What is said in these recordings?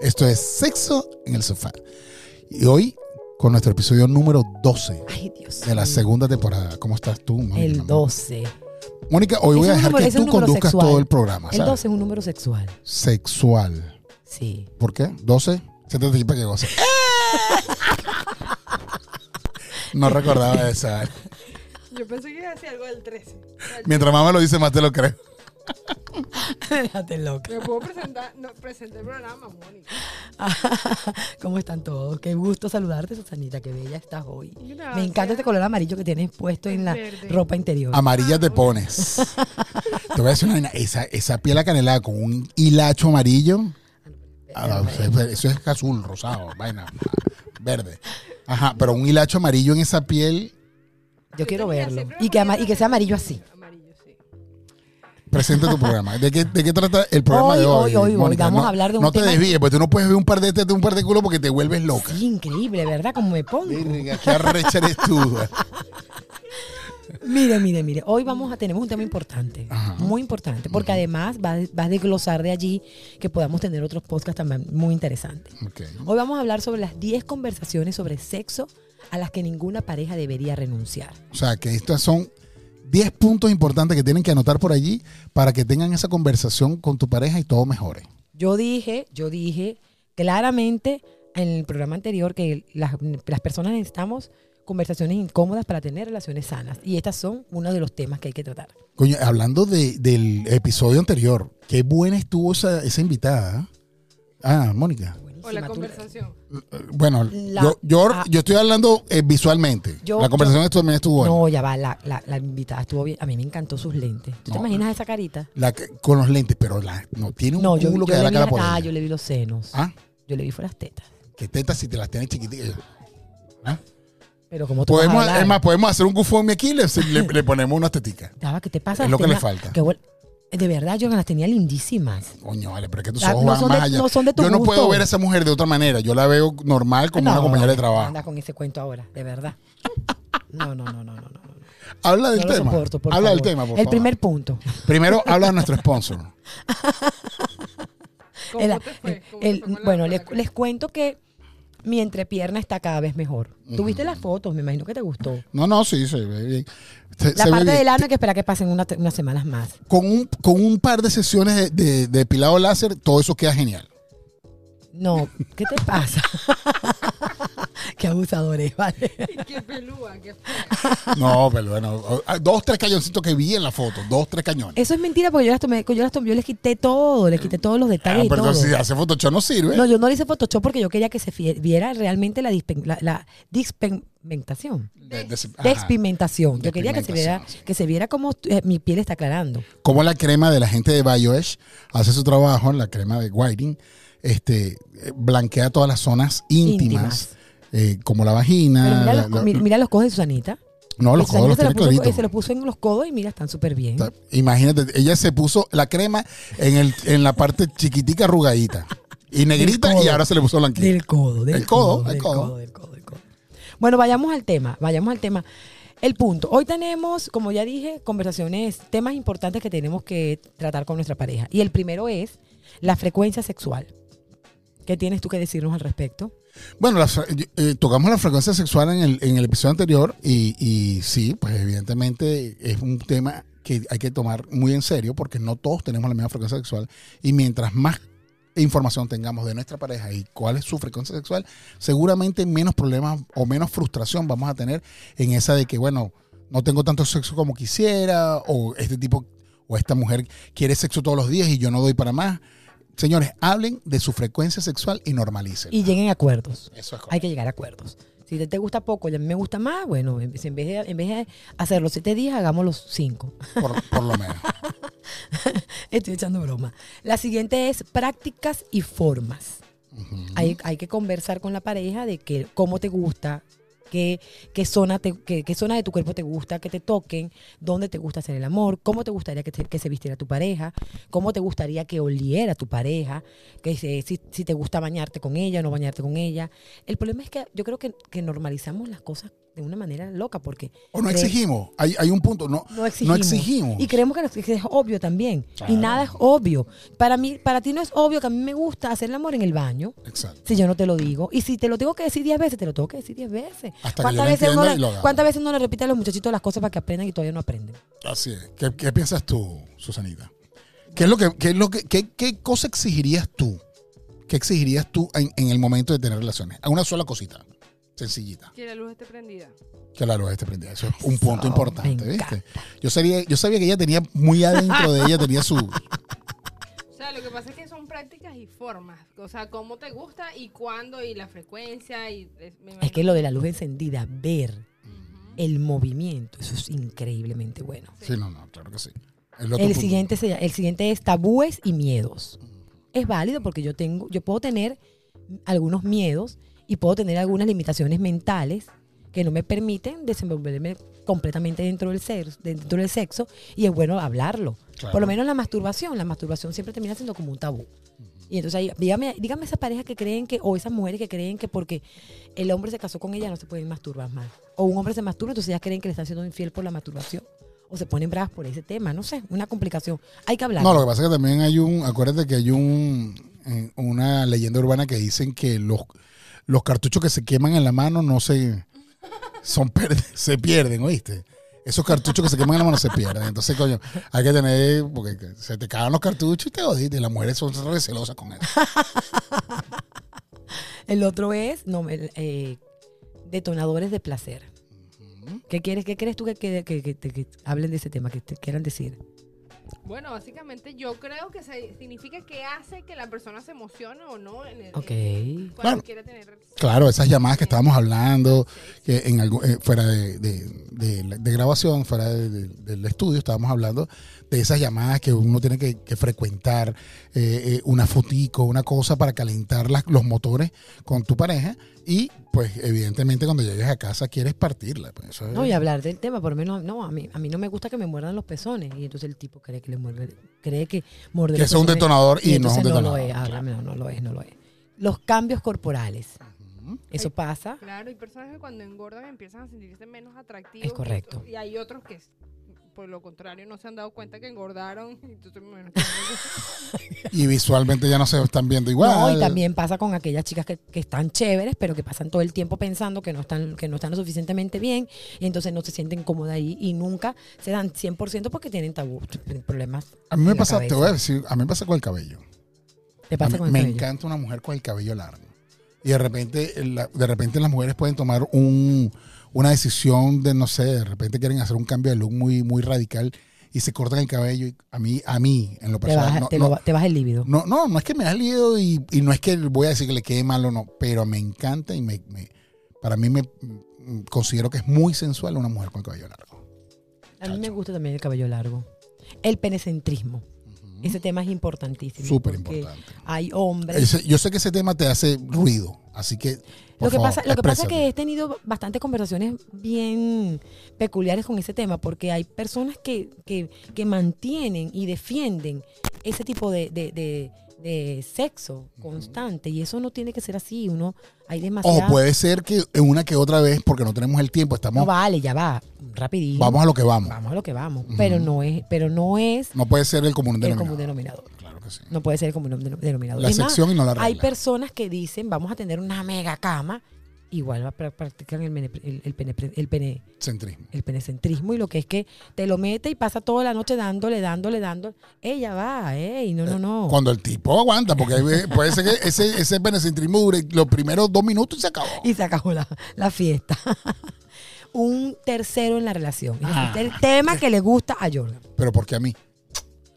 Esto es Sexo en el Sofá. Y hoy con nuestro episodio número 12 Ay, Dios. de la segunda temporada. ¿Cómo estás tú? Mónica, El mi amor? 12. Mónica, hoy voy a dejar número- que tú conduzcas sexual. todo el programa. El ¿sabes? 12 es un número sexual. Sexual. Sí. ¿Por qué? ¿12? Se te para que goce. No recordaba esa. Yo pensé que iba a decir algo del 13. Mientras me lo dice, más te lo creo. Déjate loca. Me puedo presentar, no, presenté el programa, Mónica. ¿Cómo están todos? Qué gusto saludarte, Susanita. Qué bella estás hoy. Gracias. Me encanta este color amarillo que tienes puesto en la Verde. ropa interior. Amarilla te pones. Te voy a decir una vaina. Esa, esa piel acanelada con un hilacho amarillo. ah, Eso es azul, rosado, vaina. Verde. Ajá, pero un hilacho amarillo en esa piel. Yo quiero verlo. siempre Y que, ama- una y que sea amarillo así. Presenta tu programa. ¿De qué, de qué trata el programa Hoy, de hoy? hoy, hoy, hoy Mónica? vamos no, a hablar de un No te tema- desvíes, porque tú no puedes ver un par de de un par de culo porque te vuelves loca. Sí, increíble, ¿verdad? Como me pongo. Qué arrecha eres tú. Mire, mire, mire. Hoy vamos a tener un tema importante. Ajá. Muy importante. Porque además va, va a desglosar de allí que podamos tener otros podcasts también muy interesantes. Hoy vamos a hablar sobre las 10 conversaciones sobre sexo a las que ninguna pareja debería renunciar. O sea, que estos son 10 puntos importantes que tienen que anotar por allí para que tengan esa conversación con tu pareja y todo mejore. Yo dije, yo dije claramente en el programa anterior que las, las personas necesitamos conversaciones incómodas para tener relaciones sanas. Y estas son uno de los temas que hay que tratar. Coño, hablando de- del episodio anterior, qué buena estuvo esa, esa invitada. Ah, Mónica. O la conversación. Bueno, La- yo, yo, ah. yo estoy hablando eh, visualmente. Yo- la conversación esto también estuvo buena. No, ya va, la, la, la invitada estuvo bien. A mí me encantó sus lentes. ¿Tú te imaginas esa carita? La que- con los lentes, pero la, no tiene un No, yo, culo yo que da le la vi cara por ah, yo le vi los senos. Ah, Yo le vi fue las tetas. qué tetas si te las tienes chiquititas. ¿Ah? Pero como tú vas a Podemos, es más, podemos hacer un GoFundMe aquí y le, le- le ponemos unas teticas. Ya va, ¿qué te pasa? Es lo que le falta. que de verdad, yo las tenía lindísimas. Coño, vale, pero es que tus ojos no van son más de- allá. no son de tu Yo no gusto. puedo ver a esa mujer de otra manera. Yo la veo normal como una No, compañera de trabajo. Anda con ese cuento ahora, de verdad. No, no, no, no, no. no. Habla del No tema. soporto, por Habla del tema, por El favor. primer punto. Primero habla de nuestro sponsor. ¿Cómo El- te fue? ¿Cómo el- te fue con la- bueno, les cuento que mi entrepierna está cada vez mejor. ¿Tuviste las fotos? Me imagino que te gustó. No, no, sí, se ve bien. Se, La se parte del ano hay que esperar que pasen una- unas semanas más. Con un, con un par de sesiones de, de, de depilado láser, todo eso queda genial. No, ¿qué te pasa? Qué abusadores, ¿vale? Y qué pelúa, qué fea. No, pero bueno, dos, tres cañoncitos que vi en la foto, dos, tres cañones. Eso es mentira porque yo las tomé, yo las tomé, yo les quité todo, les quité todos los Ah, detalles y pero todo. si hace Photoshop no sirve. No, yo no le hice Photoshop porque yo quería que se viera realmente la, dispen- la, la dispigmentación. De-. Yo quería que se viera, sí. que se viera como eh, mi piel está aclarando. Como la crema de la gente de BioEdge hace su trabajo, la crema de whiting, este, eh, blanquea todas las zonas íntimas, Íntimas. Eh, como la vagina. Mira, los, la- mi- mira los codos de Susanita. no, los Susanita codos los se, tiene los puso, claritos. se los puso en los codos y mira, están súper bien. Imagínate, ella se puso la crema en, el, en la parte chiquitica arrugadita y negrita codo. y ahora se le puso blanquita. Del codo, del El codo, codo, el del codo. codo, del codo, del codo. Bueno, vayamos al tema, vayamos al tema. El punto. Hoy tenemos, como ya dije, conversaciones, temas importantes que tenemos que tratar con nuestra pareja. Y el primero es la frecuencia sexual. ¿Qué tienes tú que decirnos al respecto? Bueno, la eh, tocamos la frecuencia sexual en el, en el episodio anterior y, y sí, pues evidentemente es un tema que hay que tomar muy en serio porque no todos tenemos la misma frecuencia sexual y mientras más información tengamos de nuestra pareja y cuál es su frecuencia sexual, seguramente menos problemas o menos frustración vamos a tener en esa de que, bueno, no tengo tanto sexo como quisiera o este tipo o esta mujer quiere sexo todos los días y yo no doy para más. Señores, hablen de su frecuencia sexual y normalicen. Y lleguen a acuerdos. Eso es Hay que llegar a acuerdos. Si te, te gusta poco y a mí me gusta más, bueno, en, vez de, en vez de hacer los siete días, hagamos los cinco. Por, por lo menos. Estoy echando broma. La siguiente es prácticas y formas. hay, hay que conversar con la pareja de que cómo te gusta, qué, zona te- qué, qué zona de tu cuerpo te gusta que te toquen, dónde te gusta hacer el amor, cómo te gustaría que, te- que se vistiera tu pareja, cómo te gustaría que oliera tu pareja, que se- si, si te gusta bañarte con ella o no bañarte con ella. El problema es que yo creo que, que normalizamos las cosas de una manera loca porque O no exigimos. Hay, hay un punto. No, no exigimos. exigimos. Y creemos que, nos- que es obvio también. Claro. Y nada es obvio. Para mí, para ti no es obvio que a mí me gusta hacer el amor en el baño. Exacto. Si yo no te lo digo. Y si te lo tengo que decir 10 veces, te lo tengo que decir 10 veces. Hasta que ¿Cuántas lo veces uno lo. ¿Cuántas veces uno le repite a los muchachitos las cosas para que aprendan y todavía no aprenden? Así es. ¿Qué, qué piensas tú, Susanita? ¿Qué es lo que, qué es lo que, qué, qué cosa exigirías tú? ¿Qué exigirías tú en, en el momento de tener relaciones? A una sola cosita, sencillita. Que la luz esté prendida. Que la luz esté prendida. Eso es un Eso, punto importante, ¿viste? Yo sabía, yo sabía que ella tenía muy adentro de ella, tenía su. O sea, lo que pasa es que son prácticas y formas. O sea, cómo te gusta y cuándo y la frecuencia. y es- que lo de la luz encendida, ver el movimiento, eso es increíblemente bueno. Sí, no, no, claro que sí. El, siguiente, se- el siguiente es tabúes y miedos. Es válido porque yo tengo, yo puedo tener algunos miedos y puedo tener algunas limitaciones mentales que no me permiten desenvolverme completamente dentro del sexo, dentro del sexo y es bueno hablarlo. Claro. Por lo menos la masturbación, la masturbación siempre termina siendo como un tabú. Y entonces ahí, dígame, dígame esas parejas que creen que, o esas mujeres que creen que porque el hombre se casó con ella no se pueden masturbar más. O un hombre se masturba, entonces ellas creen que le están siendo infiel por la masturbación. O se ponen bravas por ese tema, no sé, una complicación. Hay que hablar. No, lo que pasa es que también hay un, acuérdate que hay un, eh, una leyenda urbana que dicen que los, los cartuchos que se queman en la mano no se, son se pierden, ¿oíste? Esos cartuchos que se queman en la mano se pierden. Entonces, coño, hay que tener, porque se te cagan los cartuchos y te jodiste. Y las mujeres son recelosas con eso. El otro es no, eh, detonadores de placer. ¿Qué quieres, qué crees tú que, que- que- que hablen de ese tema, que te quieran decir? Bueno, básicamente yo creo que se- significa que hace que la persona se emocione o no en el, Ok. en- cuando Claro. quiere tener Claro, esas llamadas que estábamos hablando, que en algo, eh, fuera de, de- de grabación, fuera de- de- del estudio, estábamos hablando de esas llamadas que uno tiene que, que frecuentar, eh, eh, una fotico, una cosa para calentar las- los motores con tu pareja y pues evidentemente cuando llegues a casa quieres partirla. pues, eso es- No, y hablar del tema, por lo menos, no, a mí, a mí no me gusta que me muerdan los pezones. Y entonces el tipo cree que le muerde, cree que morder Que es un detonador y no es un entonces No detonador, lo es, háblame, no, no lo es, no lo es. Los cambios corporales. Eso pasa. Claro, hay personas que cuando engordan empiezan a sentirse menos atractivos. Es correcto. Y hay otros que, por lo contrario, no se han dado cuenta que engordaron. Y visualmente ya no se están viendo igual. No, y también pasa con aquellas chicas que, que están chéveres, pero que pasan todo el tiempo pensando que no están que no están lo suficientemente bien y entonces no se sienten cómodas ahí y nunca se dan 100% porque tienen tabú, problemas. A mí me pasa, te voy a decir, a mí me pasa con el cabello. ¿Te A pasa mí- con el me cabello? encanta una mujer con el cabello largo. Y de repente, de repente las mujeres pueden tomar un, una decisión de, no sé, de repente quieren hacer un cambio de look muy, muy radical y se cortan el cabello. Y a mí, a mí, en lo Te personal, baja, no, te, no, lo ba- te baja el líbido. no, no, no es que me da lío y, y no es que voy a decir que le quede mal o no, pero me encanta y me, me- para mí me mm, considero que es muy sensual una mujer con el cabello largo. A mí me gusta también el cabello largo. El penecentrismo. Ese tema es importantísimo. Súper importante. Hay hombres. Ese- yo sé que ese tema te hace ruido, así que. por Lo que, favor, pasa, lo que pasa es que he tenido bastantes conversaciones bien peculiares con ese tema, porque hay personas que, que, que mantienen y defienden ese tipo de, de, de- de sexo constante, y eso no tiene que ser así. Uno, hay O demasiado. puede ser que una que otra vez, porque no tenemos el tiempo, estamos. no vale, ya va, rapidito. vamos a lo que vamos. Vamos a lo que vamos. Pero no es, pero no es No puede ser el común el denominador. común denominador. Claro que sí. No puede ser el común denom- denominador. La Es más, excepción y no la regla. Hay personas que dicen, vamos a tener una mega cama, igual va a pra- practican el, mene- el, el pene, el pene Centrismo. el penecentrismo y lo que es que te lo mete y pasa toda la noche dándole, dándole, dándole. Ella va, ey, no, no, no. Cuando el tipo aguanta, porque puede ser que ese, ese penecentrismo dure los primeros dos minutos y se acabó. Y se acabó la, la fiesta. Un tercero en la relación. Ah. Este es el tema que le gusta a Jordan. Pero ¿por qué a mí?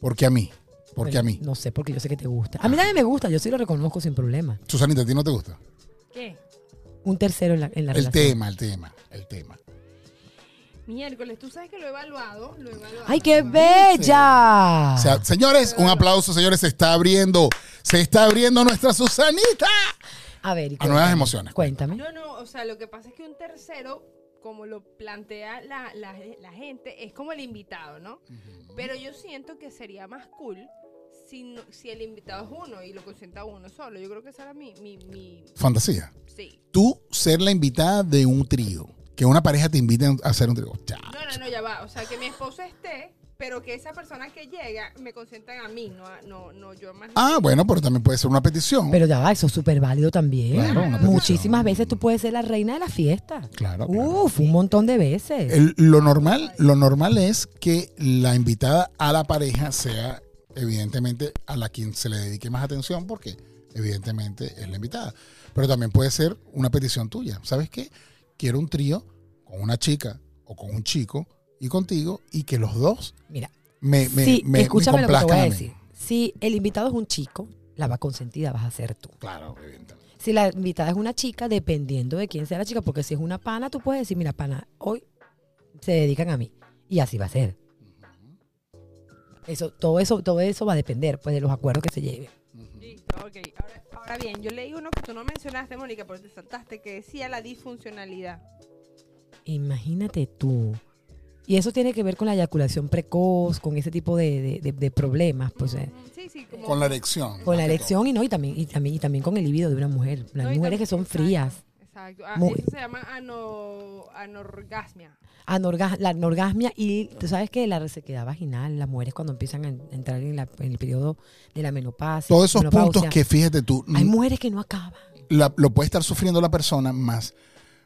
¿Por qué a mí? ¿Por qué a Bueno, mí? No sé, porque yo sé que te gusta. A mí también me gusta, yo sí lo reconozco sin problema. Susanita, ¿a ti no te gusta? ¿Qué? Un tercero en la, en la El relación. tema, el tema, el tema. Miércoles, tú sabes que lo he evaluado. Lo he evaluado. ¡Ay, qué bella! O sea, señores, un aplauso, señores, se está abriendo, se está abriendo nuestra Susanita. a ver, y a nuevas cuéntame, emociones. Cuéntame. No, no, o sea, lo que pasa es que un tercero, como lo plantea la, la- la gente, es como el invitado, ¿no? Pero yo siento que sería más cool si, no- si el invitado es uno y lo consienta uno solo. Yo creo que esa era mi, mi, mi Fantasía. sí. Tú ser la invitada de un trío. Que una pareja te invite a hacer un trío. Ya. No, no, no, ya va. O sea, que mi esposo esté, pero que esa persona que llega me consientan a mí, no, a- no, no yo más. Ah, bueno, pero también puede ser una petición. Pero ya va, eso es súper válido también. Claro, una petición. Muchísimas veces tú puedes ser la reina de la fiesta. Claro, claro. Uf, un montón de veces. El- lo normal, lo normal es que la invitada a la pareja sea evidentemente a la quien se le dedique más atención porque evidentemente es la invitada. Pero también puede ser una petición tuya. ¿Sabes qué? Quiero un trío con una chica o con un chico y contigo y que los dos Mira, me, me, me escúchame lo que te voy a decir. Si el invitado es un chico, la va consentida vas a ser tú. Claro, evidentemente. Si la invitada es una chica, dependiendo de quién sea la chica, porque si es una pana, tú puedes decir, mira, pana, hoy se dedican a mí. Y así va a ser. Eso, todo eso, todo eso va a depender pues, de los acuerdos que se lleven. Listo, ok. Ahora, ahora bien, yo leí uno que tú no mencionaste, Mónica, porque te saltaste, que decía la disfuncionalidad. Imagínate tú. Y eso tiene que ver con la eyaculación precoz, con ese tipo de, de- de- de problemas, pues, eh, Mm, Sí, sí, como... Con la erección. con la erección y no, y también, y también, y también con el libido de una mujer. Las No, mujeres que son exacto, frías. Exacto. Ah, Muy- eso se llama ano, anorgasmia. Anorga- la anorgasmia y tú sabes que la resequedad vaginal, las mujeres cuando empiezan a en- entrar en, la- en el periodo de la menopausia. todo. Todos esos menopausia, puntos que fíjate tú, Hay mujeres que no acaban. la- lo puede estar sufriendo la persona más.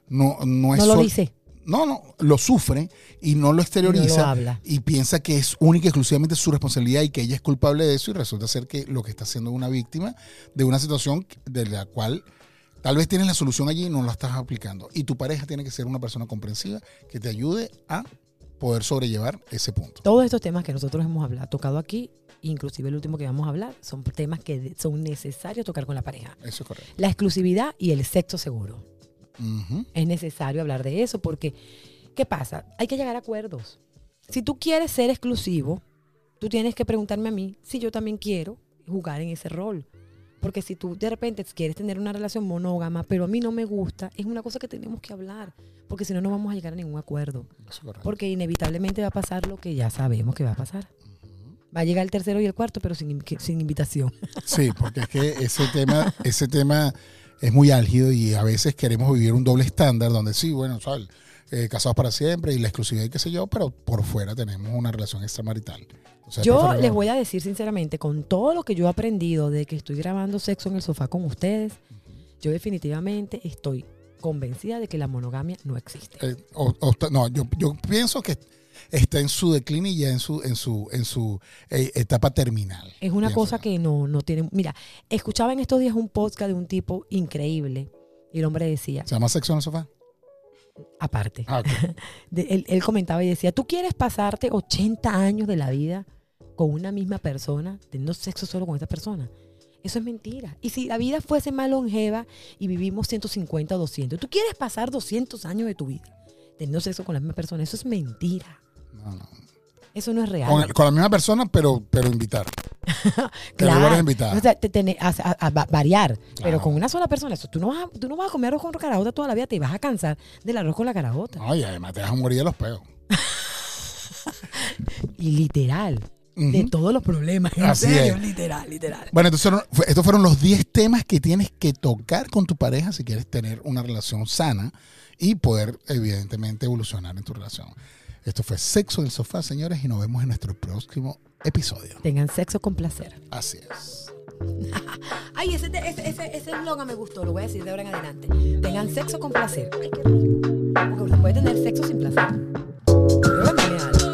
No, no es No lo sol- dice. No, no, lo sufre y no lo exterioriza No lo habla. y piensa que es única y exclusivamente su responsabilidad y que ella es culpable de eso y resulta ser que lo que está haciendo es una víctima de una situación de la cual tal vez tienes la solución allí y no la estás aplicando. Y tu pareja tiene que ser una persona comprensiva que te ayude a poder sobrellevar ese punto. Todos estos temas que nosotros hemos hablado, tocado aquí, inclusive el último que vamos a hablar, son temas que son necesarios tocar con la pareja. Eso es correcto. La exclusividad y el sexo seguro. Es necesario hablar de eso porque, ¿qué pasa? Hay que llegar a acuerdos. Si tú quieres ser exclusivo, tú tienes que preguntarme a mí si yo también quiero jugar en ese rol. Porque si tú de repente quieres tener una relación monógama, pero a mí no me gusta, es una cosa que tenemos que hablar. Porque si no, no vamos a llegar a ningún acuerdo. Porque inevitablemente va a pasar lo que ya sabemos que va a pasar. Va a llegar el tercero y el cuarto, pero sin, in- sin invitación. Sí, porque es que ese tema, ese tema es muy álgido y a veces queremos vivir un doble estándar donde sí, bueno, ¿sabes? Eh, casados para siempre y la exclusividad y qué sé yo, pero por fuera tenemos una relación extramarital. O sea, es Yo les voy a decir sinceramente, con todo lo que yo he aprendido de que estoy grabando sexo en el sofá con ustedes, yo definitivamente estoy convencida de que la monogamia no existe. eh, o- o está- no, yo, yo pienso que está en su decline y ya en su, en su, en su eh, etapa terminal. Es una cosa que no, no tiene... Mira, escuchaba en estos días un podcast de un tipo increíble y el hombre decía, ¿Se llama sexo en el sofá? Aparte, Ah, de- él, él comentaba y decía, ¿tú quieres pasarte 80 años de la vida con una misma persona, teniendo sexo solo con esa persona? Eso es mentira. Y si la vida fuese más longeva y vivimos 150 o 200, ¿tú quieres pasar 200 años de tu vida teniendo sexo con la misma persona? Eso es mentira. No, no. Eso no es real. Con, el- con la misma persona, pero, pero invitar. Claro. invitadas. O sea, te- tener- a, a- a va- variar, Claro. pero con una sola persona. Eso, tú, no vas a, tú no vas a comer arroz con caraota toda la vida, te vas a cansar del arroz con la caraota. Ay, además te vas a morir de los peos. Y literal, de todos los problemas. En Así serio, es. literal, literal. Bueno, entonces estos fueron los 10 temas que tienes que tocar con tu pareja si quieres tener una relación sana y poder, evidentemente, evolucionar en tu relación. Esto fue Sexo en el Sofá, señores, y nos vemos en nuestro próximo episodio. Tengan sexo con placer. Así es. Ay, ese, ese, ese, ese eslogan me gustó, lo voy a decir de ahora en adelante. Tengan sexo con placer. Ay, qué rico. Porque se puede tener sexo sin placer.